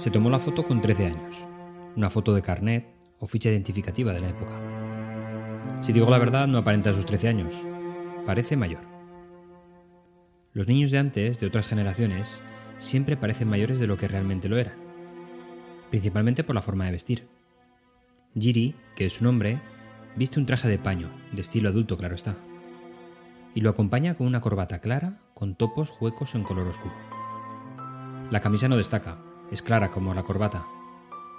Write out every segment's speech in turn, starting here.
Se tomó la foto con 13 años, una foto de carnet o ficha identificativa de la época. Si digo la verdad, no aparenta sus 13 años, parece mayor. Los niños de antes, de otras generaciones, siempre parecen mayores de lo que realmente lo eran, principalmente por la forma de vestir. Giri, que es su nombre, viste un traje de paño, de estilo adulto, claro está, y lo acompaña con una corbata clara con topos huecos en color oscuro. La camisa no destaca, es clara como la corbata.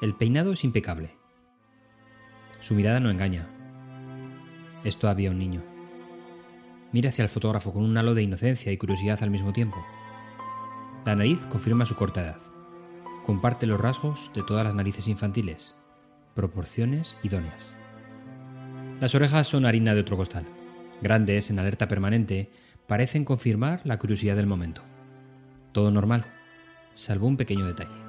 El peinado es impecable. Su mirada no engaña. Es todavía un niño. Mira hacia el fotógrafo con un halo de inocencia y curiosidad al mismo tiempo. La nariz confirma su corta edad. Comparte los rasgos de todas las narices infantiles, proporciones idóneas. Las orejas son harina de otro costal. Grandes, en alerta permanente, parecen confirmar la curiosidad del momento. Todo normal, salvo un pequeño detalle.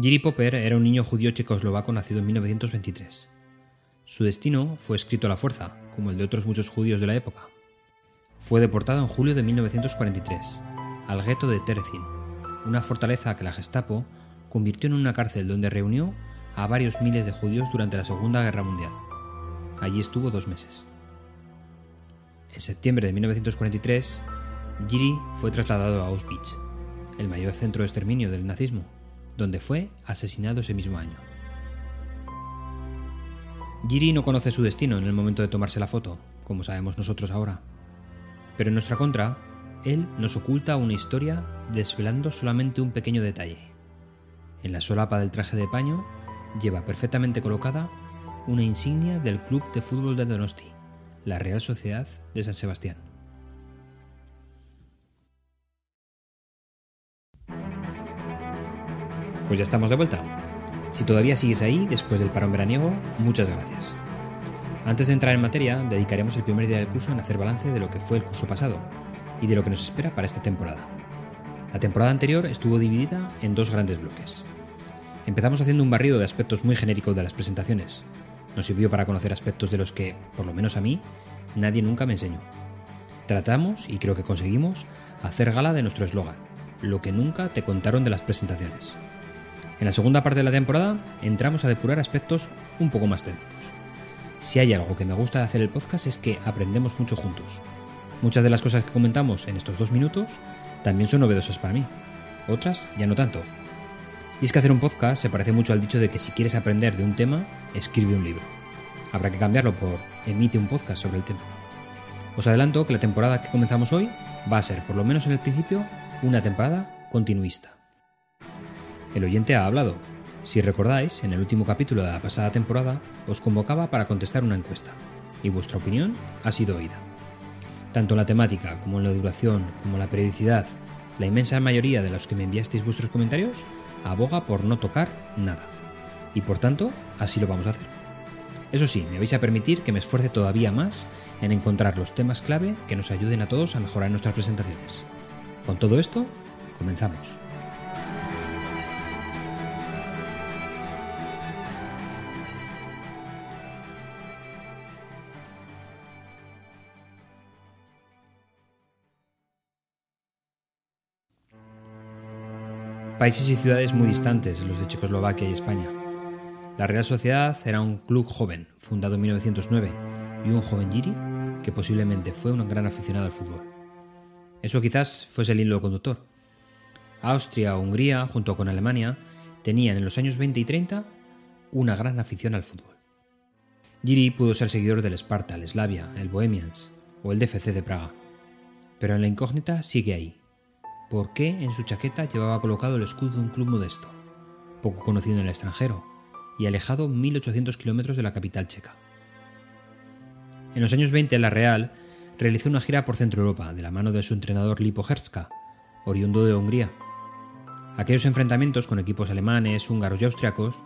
Jiri Popper era un niño judío checoslovaco nacido en 1923. Su destino fue escrito a la fuerza, como el de otros muchos judíos de la época. Fue deportado en julio de 1943 al gueto de Terezin, una fortaleza que la Gestapo convirtió en una cárcel donde reunió a varios miles de judíos durante la Segunda Guerra Mundial. Allí estuvo dos meses. En septiembre de 1943, Giri fue trasladado a Auschwitz, el mayor centro de exterminio del nazismo, donde fue asesinado ese mismo año. Giri no conoce su destino en el momento de tomarse la foto, como sabemos nosotros ahora. Pero en nuestra contra, él nos oculta una historia desvelando solamente un pequeño detalle. En la solapa del traje de paño lleva perfectamente colocada una insignia del Club de Fútbol de Donosti, la Real Sociedad de San Sebastián. Pues ya estamos de vuelta. Si todavía sigues ahí después del parón veraniego, muchas gracias. Antes de entrar en materia, dedicaremos el primer día del curso en hacer balance de lo que fue el curso pasado y de lo que nos espera para esta temporada. La temporada anterior estuvo dividida en dos grandes bloques. Empezamos haciendo un barrido de aspectos muy genéricos de las presentaciones. Nos sirvió para conocer aspectos de los que, por lo menos a mí, nadie nunca me enseñó. Tratamos, y creo que conseguimos, hacer gala de nuestro eslogan, lo que nunca te contaron de las presentaciones. En la segunda parte de la temporada entramos a depurar aspectos un poco más técnicos. Si hay algo que me gusta de hacer el podcast es que aprendemos mucho juntos. Muchas de las cosas que comentamos en estos dos minutos también son novedosas para mí. Otras ya no tanto. Y es que hacer un podcast se parece mucho al dicho de que si quieres aprender de un tema, escribe un libro. Habrá que cambiarlo por emite un podcast sobre el tema. Os adelanto que la temporada que comenzamos hoy va a ser, por lo menos en el principio, una temporada continuista. El oyente ha hablado. Si recordáis, en el último capítulo de la pasada temporada os convocaba para contestar una encuesta, y vuestra opinión ha sido oída. Tanto en la temática como en la duración, como en la periodicidad, la inmensa mayoría de los que me enviasteis vuestros comentarios aboga por no tocar nada. Y por tanto, así lo vamos a hacer. Eso sí, me vais a permitir que me esfuerce todavía más en encontrar los temas clave que nos ayuden a todos a mejorar nuestras presentaciones. Con todo esto, comenzamos. Países y ciudades muy distantes los de Checoslovaquia y España. La Real Sociedad era un club joven, fundado en 1909, y un joven Giri que posiblemente fue un gran aficionado al fútbol. Eso quizás fuese el hilo conductor. Austria o Hungría, junto con Alemania, tenían en los años 20 y 30 una gran afición al fútbol. Giri pudo ser seguidor del Sparta, el Slavia, el Bohemians o el DFC de Praga. Pero en la incógnita sigue ahí, por qué en su chaqueta llevaba colocado el escudo de un club modesto, poco conocido en el extranjero y alejado 1.800 kilómetros de la capital checa. En los años 20, la Real realizó una gira por Centro Europa de la mano de su entrenador Lipo Hertzka, oriundo de Hungría. Aquellos enfrentamientos con equipos alemanes, húngaros y austriacos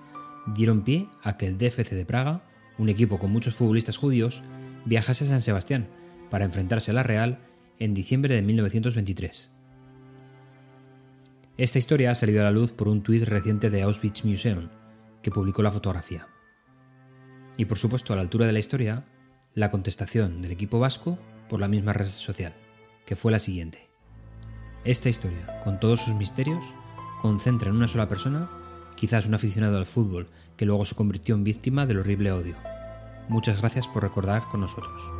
dieron pie a que el DFC de Praga, un equipo con muchos futbolistas judíos, viajase a San Sebastián para enfrentarse a la Real en diciembre de 1923. Esta historia ha salido a la luz por un tuit reciente de Auschwitz Museum, que publicó la fotografía. Y por supuesto, a la altura de la historia, la contestación del equipo vasco por la misma red social, que fue la siguiente. Esta historia, con todos sus misterios, concentra en una sola persona, quizás un aficionado al fútbol que luego se convirtió en víctima del horrible odio. Muchas gracias por recordar con nosotros.